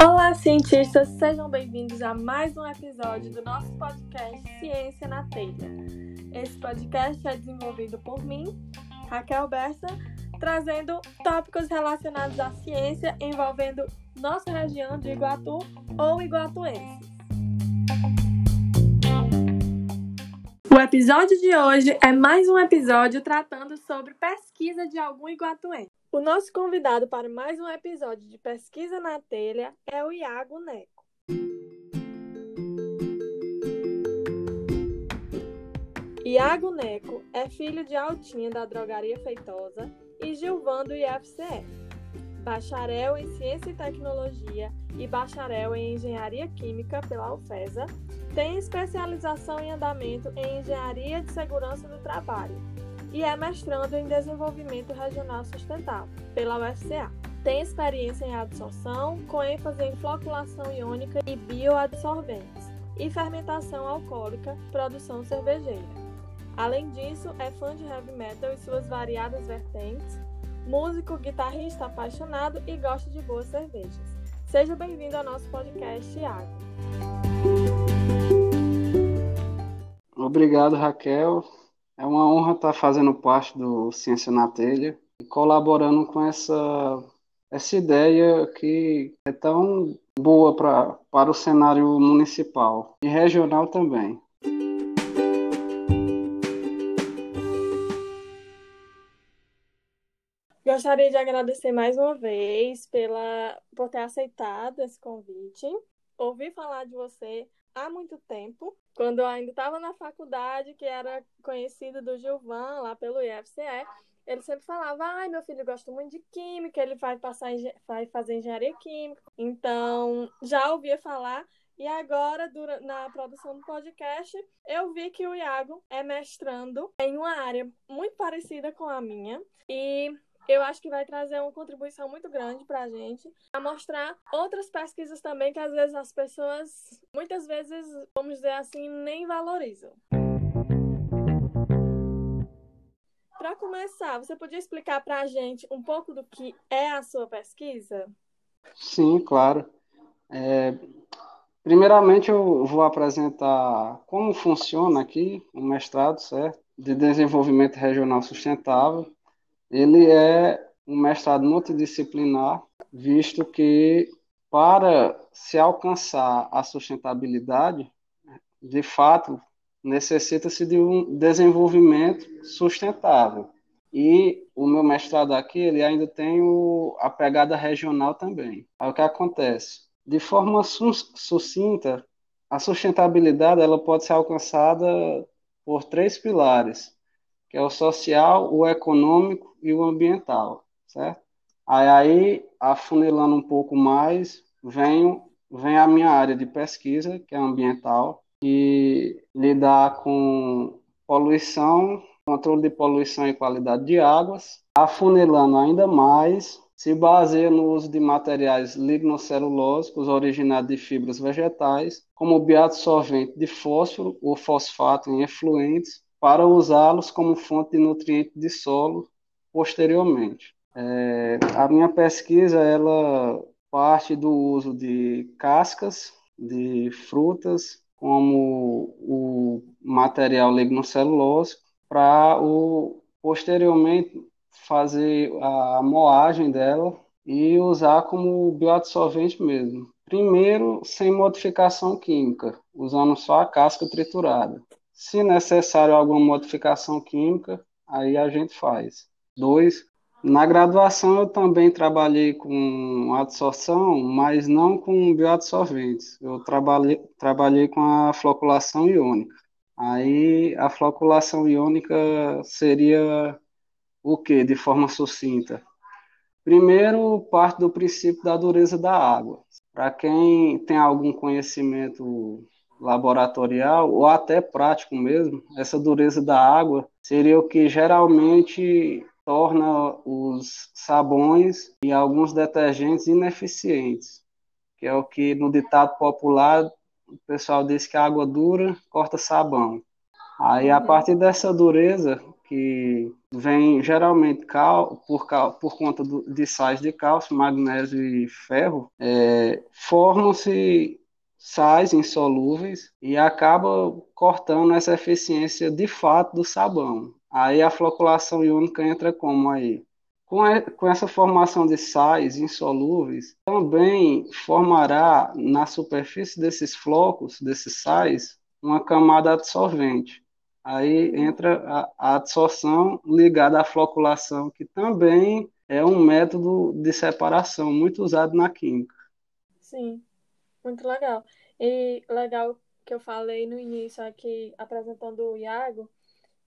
Olá, cientistas! Sejam bem-vindos a mais um episódio do nosso podcast Ciência na Telha. Esse podcast é desenvolvido por mim, Raquel Bessa, trazendo tópicos relacionados à ciência envolvendo nossa região de Iguatu ou iguatuenses. O episódio de hoje é mais um episódio tratando sobre pesquisa de algum iguatuense. O nosso convidado para mais um episódio de Pesquisa na Telha é o Iago Neco. Iago Neco é filho de Altinha da Drogaria Feitosa e Gilvan do IFCE, bacharel em Ciência e Tecnologia e bacharel em Engenharia Química pela UFESA, tem especialização em andamento em Engenharia de Segurança do Trabalho e é mestrando em Desenvolvimento Regional Sustentável pela UFCA. Tem experiência em absorção, com ênfase em floculação iônica e bioadsorventes, e fermentação alcoólica, produção cervejeira. Além disso, é fã de heavy metal e suas variadas vertentes, músico, guitarrista apaixonado e gosta de boas cervejas. Seja bem-vindo ao nosso podcast, Iago. Obrigado, Raquel. É uma honra estar fazendo parte do Ciência na Telha e colaborando com essa, essa ideia que é tão boa pra, para o cenário municipal e regional também. Gostaria de agradecer mais uma vez pela, por ter aceitado esse convite. Ouvi falar de você há muito tempo, quando eu ainda estava na faculdade, que era conhecido do Gilvan, lá pelo IFCE. Ele sempre falava, ai, meu filho gosta muito de química, ele vai passar vai fazer engenharia química. Então, já ouvia falar. E agora, na produção do podcast, eu vi que o Iago é mestrando em uma área muito parecida com a minha. E eu acho que vai trazer uma contribuição muito grande para a gente, a mostrar outras pesquisas também que às vezes as pessoas, muitas vezes, vamos dizer assim, nem valorizam. Para começar, você podia explicar para a gente um pouco do que é a sua pesquisa? Sim, claro. É, primeiramente, eu vou apresentar como funciona aqui o mestrado, certo? De Desenvolvimento Regional Sustentável ele é um mestrado multidisciplinar, visto que para se alcançar a sustentabilidade, de fato, necessita-se de um desenvolvimento sustentável. E o meu mestrado aqui, ele ainda tem o, a pegada regional também. O que acontece? De forma sucinta, a sustentabilidade ela pode ser alcançada por três pilares, que é o social, o econômico e o ambiental, certo? Aí, aí afunilando um pouco mais, vem, vem a minha área de pesquisa, que é ambiental, e lidar com poluição, controle de poluição e qualidade de águas. Afunilando ainda mais, se baseia no uso de materiais lignocelulósicos originados de fibras vegetais, como bioabsorvente de fósforo ou fosfato em efluentes, para usá-los como fonte de nutrientes de solo posteriormente. É, a minha pesquisa ela parte do uso de cascas de frutas como o material lignocelulose para o posteriormente fazer a moagem dela e usar como bioabsorvente mesmo. Primeiro, sem modificação química, usando só a casca triturada. Se necessário alguma modificação química, aí a gente faz. Dois, na graduação eu também trabalhei com adsorção, mas não com bioadsorventes. Eu trabalhei, trabalhei com a floculação iônica. Aí a floculação iônica seria o que, de forma sucinta? Primeiro, parte do princípio da dureza da água. Para quem tem algum conhecimento laboratorial ou até prático mesmo, essa dureza da água seria o que geralmente torna os sabões e alguns detergentes ineficientes, que é o que no ditado popular o pessoal diz que a água dura corta sabão. Aí a uhum. partir dessa dureza, que vem geralmente cal, por, cal, por conta do, de sais de cálcio, magnésio e ferro, é, formam-se sais insolúveis e acaba cortando essa eficiência de fato do sabão. Aí a floculação iônica entra como aí? Com, essa formação de sais insolúveis, também formará na superfície desses flocos, desses sais, uma camada absorvente. Aí entra a, a absorção ligada à floculação, que também é um método de separação muito usado na química. Sim, muito legal. E legal que eu falei no início aqui, apresentando o Iago,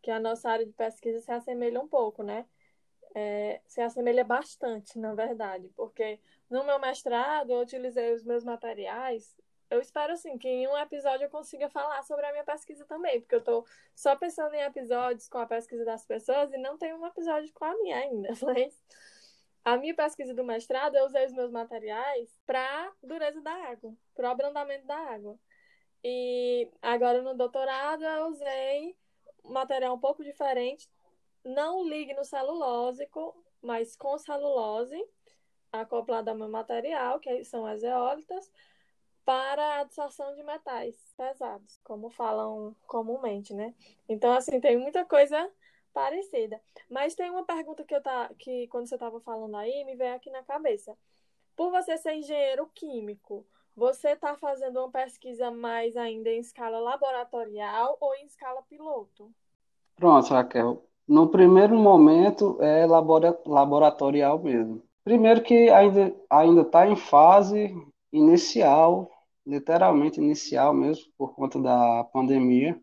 que a nossa área de pesquisa se assemelha um pouco, né? é, se assemelha bastante, na verdade, porque no meu mestrado eu utilizei os meus materiais. Eu espero assim que em um episódio eu consiga falar sobre a minha pesquisa também, porque eu estou só pensando em episódios com a pesquisa das pessoas e não tem um episódio com a minha ainda, mas a minha pesquisa do mestrado eu usei os meus materiais para dureza da água, para o abrandamento da água. E agora no doutorado eu usei material um pouco diferente, não ligue no celulósico, mas com celulose acoplada ao meu material, que são as eólitas, para a absorção de metais pesados, como falam comumente, né? Então, assim, tem muita coisa parecida. Mas tem uma pergunta que eu tá, que quando você estava falando aí, me veio aqui na cabeça. Por você ser engenheiro químico, você está fazendo uma pesquisa mais ainda em escala laboratorial ou em escala piloto? Pronto, Raquel. No primeiro momento é laboratorial mesmo. Primeiro que ainda está em fase inicial, literalmente inicial mesmo, por conta da pandemia.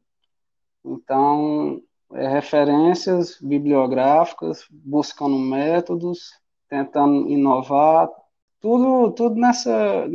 Então, é referências bibliográficas, buscando métodos, tentando inovar, tudo, tudo nessa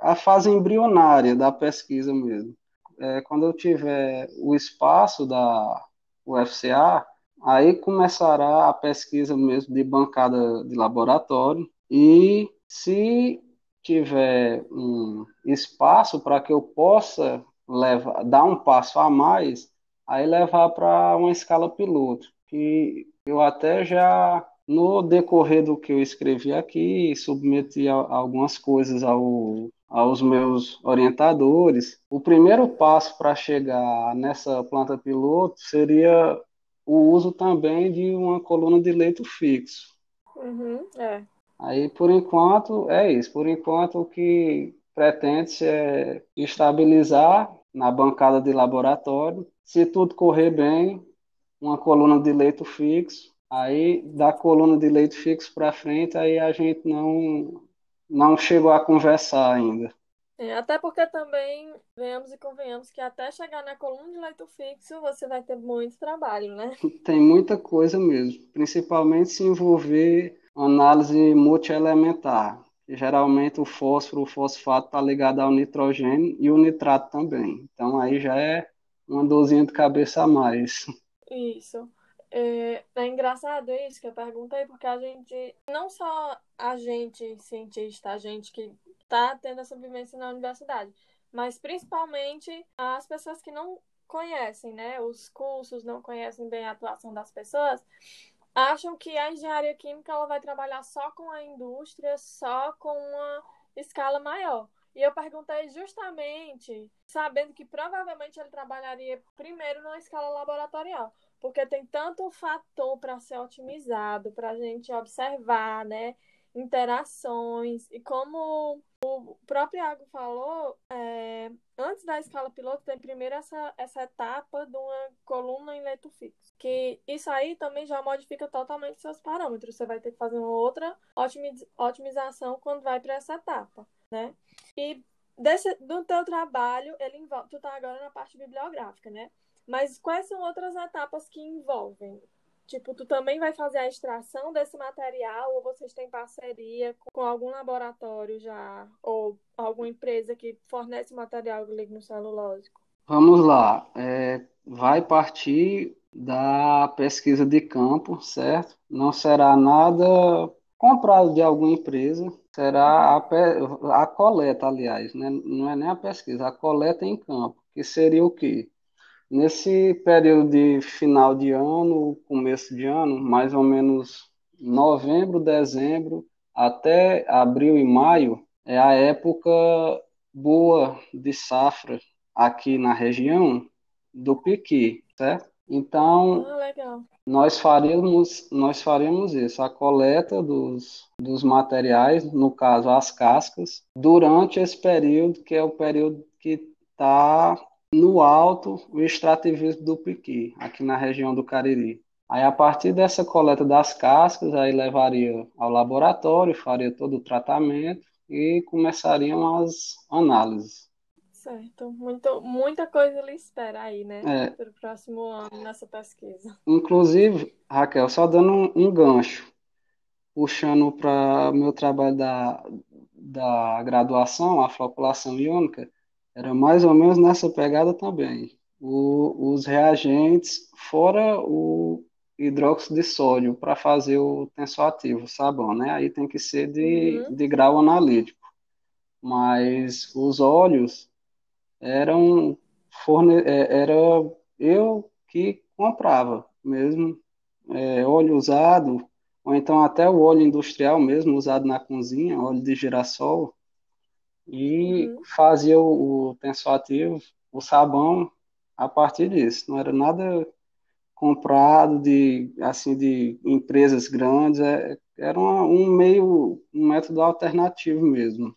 a, a fase embrionária da pesquisa mesmo. É, quando eu tiver o espaço da UFCA, Aí começará a pesquisa mesmo de bancada de laboratório e se tiver um espaço para que eu possa levar, dar um passo a mais, aí levar para uma escala piloto, que eu até já no decorrer do que eu escrevi aqui, submeti a, algumas coisas ao, aos meus orientadores. O primeiro passo para chegar nessa planta piloto seria o uso também de uma coluna de leito fixo. Uhum, é. Aí, por enquanto, é isso. Por enquanto, o que pretende é estabilizar na bancada de laboratório. Se tudo correr bem, uma coluna de leito fixo. Aí, da coluna de leito fixo para frente, aí a gente não, não chegou a conversar ainda. É, até porque também, venhamos e convenhamos, que até chegar na coluna de leito fixo você vai ter muito trabalho, né? Tem muita coisa mesmo, principalmente se envolver análise multielementar. Geralmente o fósforo, o fosfato está ligado ao nitrogênio e o nitrato também. Então aí já é uma dorzinha de cabeça a mais. Isso. É, é, engraçado isso que eu perguntei, porque a gente, não só a gente, cientista, a gente que está tendo essa vivência na universidade. Mas principalmente as pessoas que não conhecem, né, os cursos, não conhecem bem a atuação das pessoas, acham que a engenharia química ela vai trabalhar só com a indústria, só com uma escala maior. E eu perguntei justamente, sabendo que provavelmente ele trabalharia primeiro numa escala laboratorial, porque tem tanto fator para ser otimizado, para a gente observar, né? interações e como o próprio Iago falou, é, antes da escala piloto tem primeiro essa, essa etapa de uma coluna em leito fixo. Que isso aí também já modifica totalmente seus parâmetros. Você vai ter que fazer uma outra otimização quando vai para essa etapa, né? E desse, do teu trabalho, ele envolve, tu tá agora na parte bibliográfica, né? Mas quais são outras etapas que envolvem? Tipo, tu também vai fazer a extração desse material ou vocês têm parceria com algum laboratório já ou alguma empresa que fornece material lignocelulósico? Vamos lá. É, vai partir da pesquisa de campo, certo? Não será nada comprado de alguma empresa, será a, a coleta, aliás, né? não é nem a pesquisa, a coleta em campo, que seria o quê? Nesse período de final de ano, começo de ano, mais ou menos novembro, dezembro, até abril e maio, é a época boa de safra aqui na região do piqui, certo? Então, ah, nós faremos nós faremos isso, a coleta dos, dos materiais, no caso as cascas, durante esse período que é o período que está no alto o extrativismo do piqui, aqui na região do Cariri. Aí, a partir dessa coleta das cascas, aí levaria ao laboratório, faria todo o tratamento e começariam as análises. Certo. Muito, muita coisa lhe espera aí, né? É. Para o próximo ano nessa pesquisa. Inclusive, Raquel, só dando um, um gancho, puxando para meu trabalho da, da graduação, a floculação iônica, era mais ou menos nessa pegada também. O, os reagentes, fora o hidróxido de sódio, para fazer o tensoativo, sabão, né? Aí tem que ser de, uhum. de grau analítico. Mas os óleos eram forne... É, era eu que comprava mesmo é, óleo usado, ou então até o óleo industrial mesmo, usado na cozinha, óleo de girassol, e uhum. fazia o, o tensoativo, o sabão, a partir disso. Não era nada comprado de assim de empresas grandes, é, era uma, um meio, um método alternativo mesmo.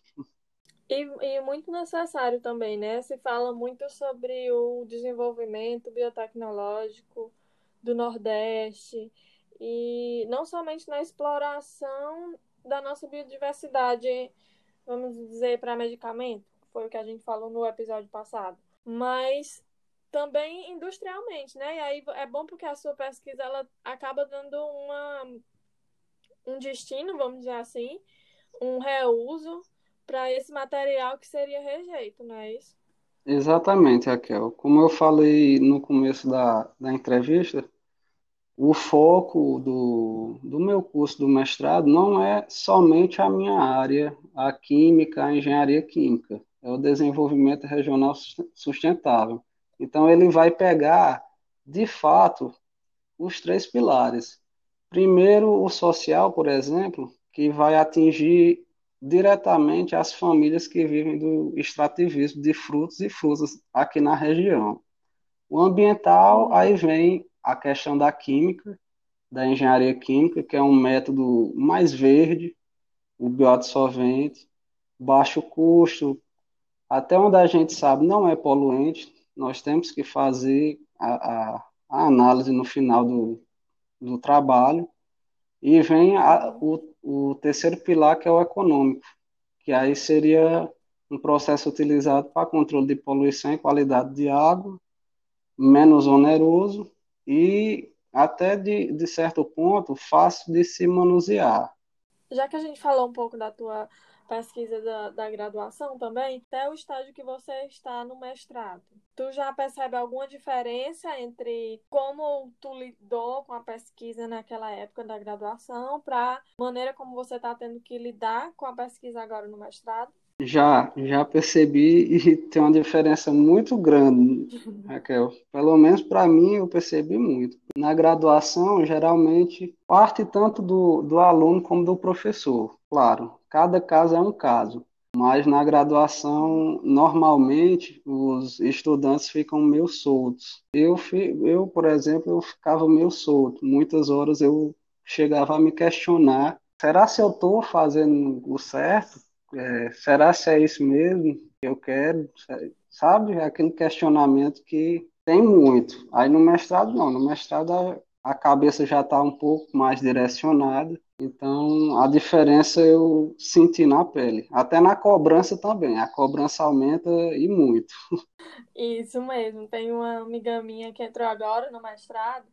E, e muito necessário também, né? Se fala muito sobre o desenvolvimento biotecnológico do Nordeste e não somente na exploração da nossa biodiversidade vamos dizer, para medicamento, foi o que a gente falou no episódio passado, mas também industrialmente, né? E aí é bom porque a sua pesquisa ela acaba dando uma um destino, vamos dizer assim, um reuso para esse material que seria rejeito, não é isso? Exatamente, Raquel. Como eu falei no começo da, da entrevista, o foco do, do meu curso do mestrado não é somente a minha área, a química, a engenharia química, é o desenvolvimento regional sustentável. Então, ele vai pegar, de fato, os três pilares. Primeiro, o social, por exemplo, que vai atingir diretamente as famílias que vivem do extrativismo de frutos e frutas aqui na região. O ambiental, aí vem a questão da química, da engenharia química, que é um método mais verde, o biodissolvente, baixo custo, até onde a gente sabe não é poluente, nós temos que fazer a, a, a análise no final do, do trabalho, e vem a, o, o terceiro pilar, que é o econômico, que aí seria um processo utilizado para controle de poluição e qualidade de água, menos oneroso e até de, de certo ponto fácil de se manusear. Já que a gente falou um pouco da tua pesquisa da, da graduação também, até o estágio que você está no mestrado. Tu já percebe alguma diferença entre como tu lidou com a pesquisa naquela época da graduação para maneira como você está tendo que lidar com a pesquisa agora no mestrado? Já, já percebi e tem uma diferença muito grande, Raquel. Pelo menos para mim eu percebi muito. Na graduação, geralmente, parte tanto do, do aluno como do professor. Claro, cada caso é um caso. Mas na graduação, normalmente, os estudantes ficam meio soltos. Eu, eu, por exemplo, eu ficava meio solto. Muitas horas eu chegava a me questionar: será se eu estou fazendo o certo? É, será se é isso mesmo que eu quero? Sabe? É aquele questionamento que tem muito. Aí no mestrado, não. No mestrado, a, a cabeça já está um pouco mais direcionada. Então, a diferença eu senti na pele. Até na cobrança também. A cobrança aumenta e muito. Isso mesmo. Tem uma amiga minha que entrou agora no mestrado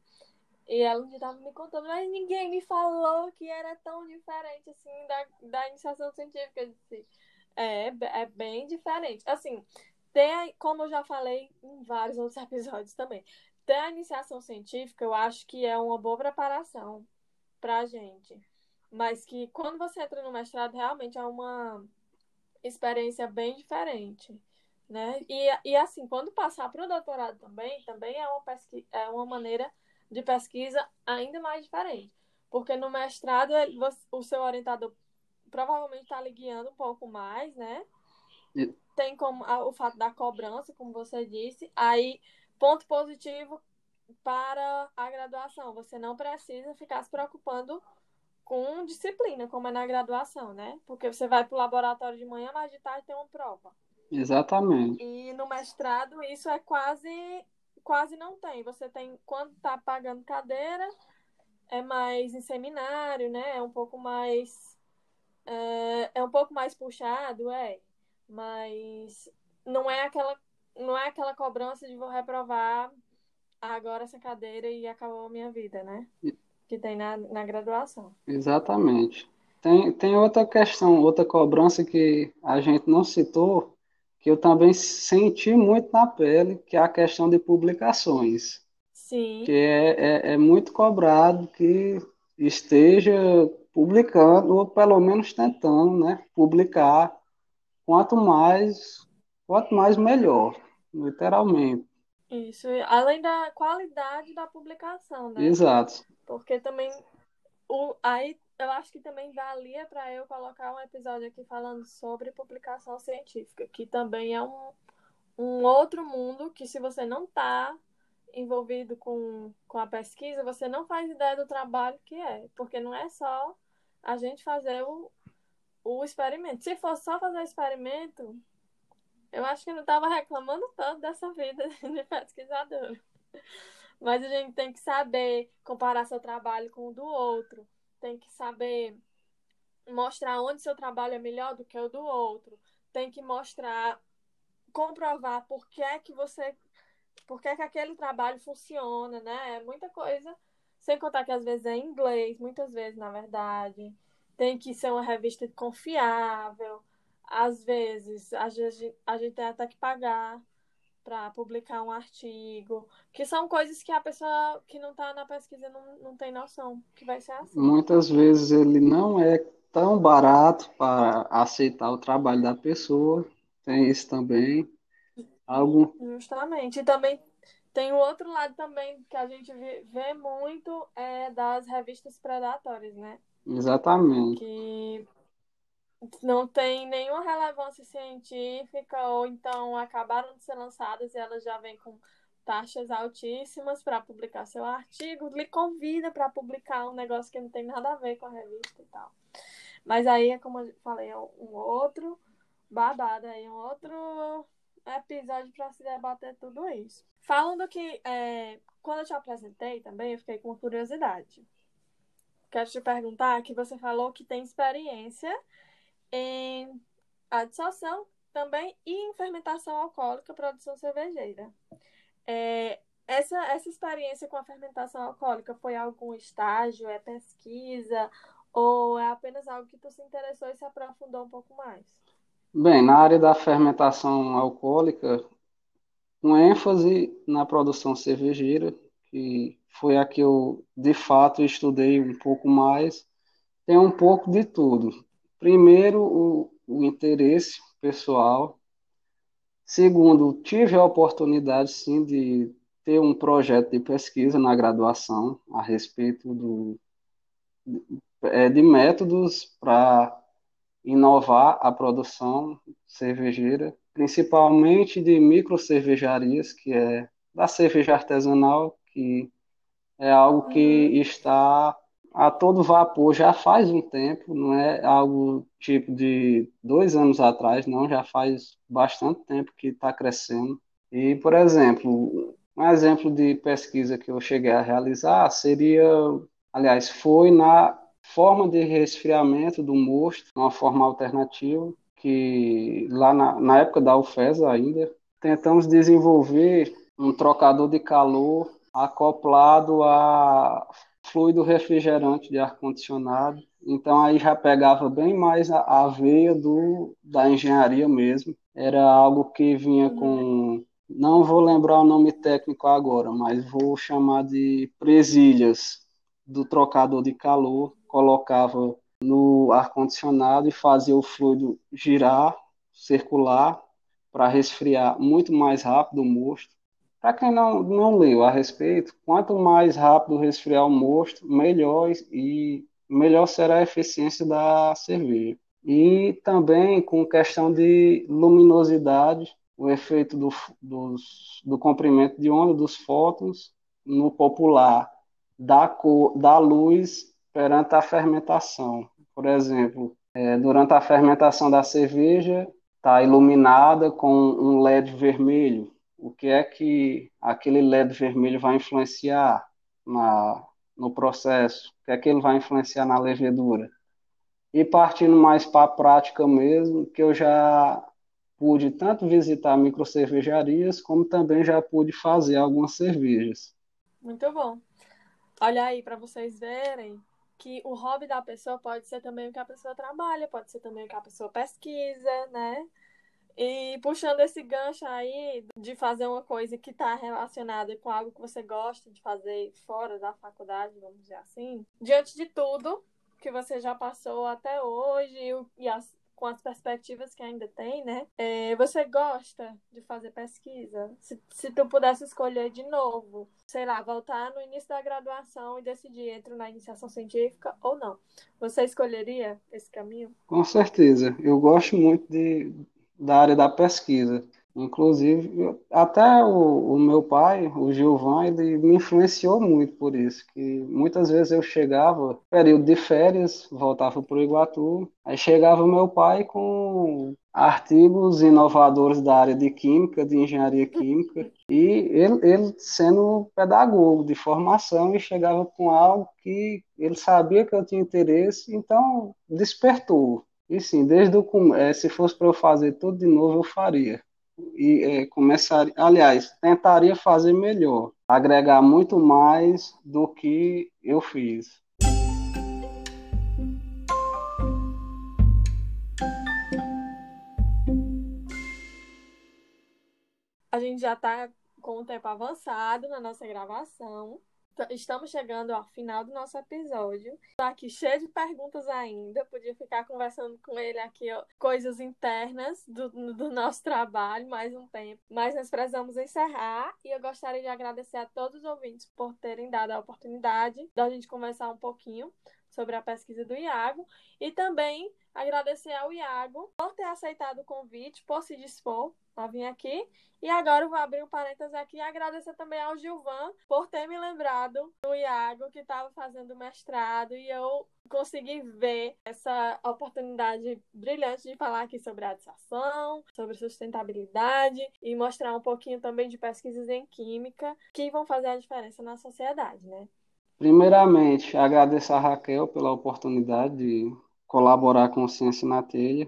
e ela estava me contando, mas ninguém me falou que era tão diferente assim da, da iniciação científica. Disse, é, é bem diferente. Assim, tem, como eu já falei em vários outros episódios também, ter a iniciação científica eu acho que é uma boa preparação pra gente. Mas que quando você entra no mestrado, realmente é uma experiência bem diferente. né? E, e assim, quando passar para o doutorado também, também é uma, pesqui é uma maneira de pesquisa ainda mais diferente. Porque no mestrado, o seu orientador provavelmente está lhe guiando um pouco mais, né? E... Tem como o fato da cobrança, como você disse. Aí, ponto positivo para a graduação. Você não precisa ficar se preocupando com disciplina, como é na graduação, né? Porque você vai para o laboratório de manhã, mas de tarde tem uma prova. Exatamente. E no mestrado isso é quase quase não tem. Você tem quando está pagando cadeira é mais em seminário, né? É um pouco mais é, é um pouco mais puxado, é, mas não é aquela não é aquela cobrança de vou reprovar agora essa cadeira e acabou a minha vida, né? que tem na, na graduação. Exatamente. Tem, tem outra questão, outra cobrança que a gente não citou, que eu também senti muito na pele, que é a questão de publicações. Sim. Que é, é, é muito cobrado que esteja publicando, ou pelo menos tentando, né, publicar. Quanto mais, quanto mais melhor, literalmente. Isso, além da qualidade da publicação, né? Exato. Porque também o, aí eu acho que também valia para eu colocar um episódio aqui falando sobre publicação científica, que também é um, um outro mundo que se você não está envolvido com, com a pesquisa, você não faz ideia do trabalho que é, porque não é só a gente fazer o, o experimento. Se fosse só fazer o experimento, eu acho que não estava reclamando tanto dessa vida de pesquisador. Mas a gente tem que saber comparar seu trabalho com o do outro. Tem que saber mostrar onde seu trabalho é melhor do que o do outro. Tem que mostrar, comprovar por que é que você. Por que, é que aquele trabalho funciona, né? É muita coisa. Sem contar que às vezes é em inglês, muitas vezes, na verdade. Tem que ser uma revista confiável. Às vezes, a gente, a gente tem até que pagar para publicar um artigo, que são coisas que a pessoa que não está na pesquisa não, não tem noção que vai ser assim. Muitas vezes ele não é tão barato para aceitar o trabalho da pessoa, tem isso também. Algo... Justamente. E também tem o outro lado também que a gente vê muito é das revistas predatórias, né? Exatamente. Que não tem nenhuma relevância científica, ou então acabaram de ser lançadas e elas já vêm com taxas altíssimas para publicar seu artigo, lhe convida para publicar um negócio que não tem nada a ver com a revista e tal. Mas aí, como eu falei, é um outro babado aí, um outro episódio para se debater tudo isso. Falando que, é, quando eu te apresentei também, eu fiquei com curiosidade. Quero te perguntar que você falou que tem experiência em adsorção também e em fermentação alcoólica, produção cervejeira. É, essa, essa experiência com a fermentação alcoólica foi algum estágio, é pesquisa, ou é apenas algo que tu se interessou e se aprofundou um pouco mais? Bem, na área da fermentação alcoólica, com ênfase na produção cervejeira, que foi a que eu de fato estudei um pouco mais, tem um pouco de tudo. Primeiro, o, o interesse pessoal. Segundo, tive a oportunidade, sim, de ter um projeto de pesquisa na graduação a respeito do, é, de métodos para inovar a produção cervejeira, principalmente de micro cervejarias, que é da cerveja artesanal, que é algo que uhum. está a todo vapor já faz um tempo, não é algo tipo de dois anos atrás, não, já faz bastante tempo que está crescendo. E, por exemplo, um exemplo de pesquisa que eu cheguei a realizar seria, aliás, foi na forma de resfriamento do mosto, uma forma alternativa, que lá na, na época da UFES ainda, tentamos desenvolver um trocador de calor acoplado a fluido refrigerante de ar-condicionado. Então aí já pegava bem mais a, a veia do, da engenharia mesmo. Era algo que vinha com. Não vou lembrar o nome técnico agora, mas vou chamar de presilhas do trocador de calor. Colocava no ar-condicionado e fazia o fluido girar, circular, para resfriar muito mais rápido o mosto. Para quem não, não leu a respeito, quanto mais rápido resfriar o mosto, melhor e melhor será a eficiência da cerveja. E também com questão de luminosidade, o efeito do, dos, do comprimento de onda dos fótons no popular da, cor, da luz perante a fermentação. Por exemplo, é, durante a fermentação da cerveja, está iluminada com um LED vermelho. O que é que aquele LED vermelho vai influenciar na, no processo? O que é que ele vai influenciar na levedura? E partindo mais para a prática mesmo, que eu já pude tanto visitar microcervejarias, como também já pude fazer algumas cervejas. Muito bom. Olha aí para vocês verem que o hobby da pessoa pode ser também o que a pessoa trabalha, pode ser também o que a pessoa pesquisa, né? E puxando esse gancho aí de fazer uma coisa que está relacionada com algo que você gosta de fazer fora da faculdade, vamos dizer assim, diante de tudo que você já passou até hoje e as, com as perspectivas que ainda tem, né? É, você gosta de fazer pesquisa? Se, se tu pudesse escolher de novo, sei lá, voltar no início da graduação e decidir entre na iniciação científica ou não, você escolheria esse caminho? Com certeza. Eu gosto muito de, da área da pesquisa. Inclusive, até o, o, meu pai, o Gilvan, ele me influenciou muito por isso, que muitas vezes eu chegava, período de férias, voltava para o Iguatu, aí chegava meu pai com artigos inovadores da área de química, de engenharia química, e ele, ele sendo pedagogo de formação e chegava com algo que ele sabia que eu tinha interesse, então despertou. E sim, desde o é, se fosse para eu fazer tudo de novo, eu faria e é, começar, aliás, tentaria fazer melhor, agregar muito mais do que eu fiz. A gente já está com o tempo avançado na nossa gravação. Estamos chegando ao final do nosso episódio. Estou aqui cheio de perguntas ainda. Podia ficar conversando com ele aqui ó, coisas internas do, do nosso trabalho mais um tempo. Mas nós precisamos encerrar e eu gostaria de agradecer a todos os ouvintes por terem dado a oportunidade da gente conversar um pouquinho sobre a pesquisa do Iago e também agradecer ao Iago por ter aceitado o convite, por se dispor a vir aqui. E agora eu vou abrir um parênteses aqui e agradecer também ao Gilvan por ter me lembrado do Iago que estava fazendo mestrado e eu consegui ver essa oportunidade brilhante de falar aqui sobre a dissertação, sobre sustentabilidade e mostrar um pouquinho também de pesquisas em química que vão fazer a diferença na sociedade, né? Primeiramente, agradeço a Raquel pela oportunidade de colaborar com Ciência na Telha,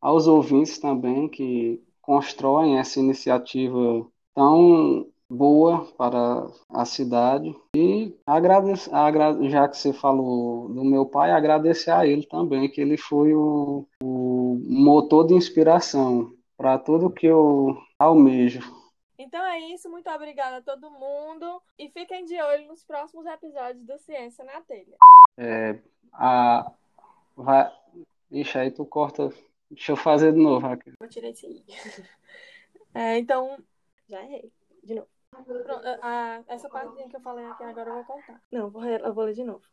aos ouvintes também que constroem essa iniciativa tão boa para a cidade e agradecer, já que você falou do meu pai, agradecer a ele também, que ele foi o, o motor de inspiração para tudo que eu almejo então é isso, muito obrigada a todo mundo e fiquem de olho nos próximos episódios do Ciência na Telha. É, a, vai, ixi, aí tu corta. Deixa eu fazer de novo, Raquel. Vou tirar isso aí. É, então, já errei. De novo. Pronto, a, essa parte que eu falei aqui agora eu vou contar. Não, vou, eu vou ler de novo.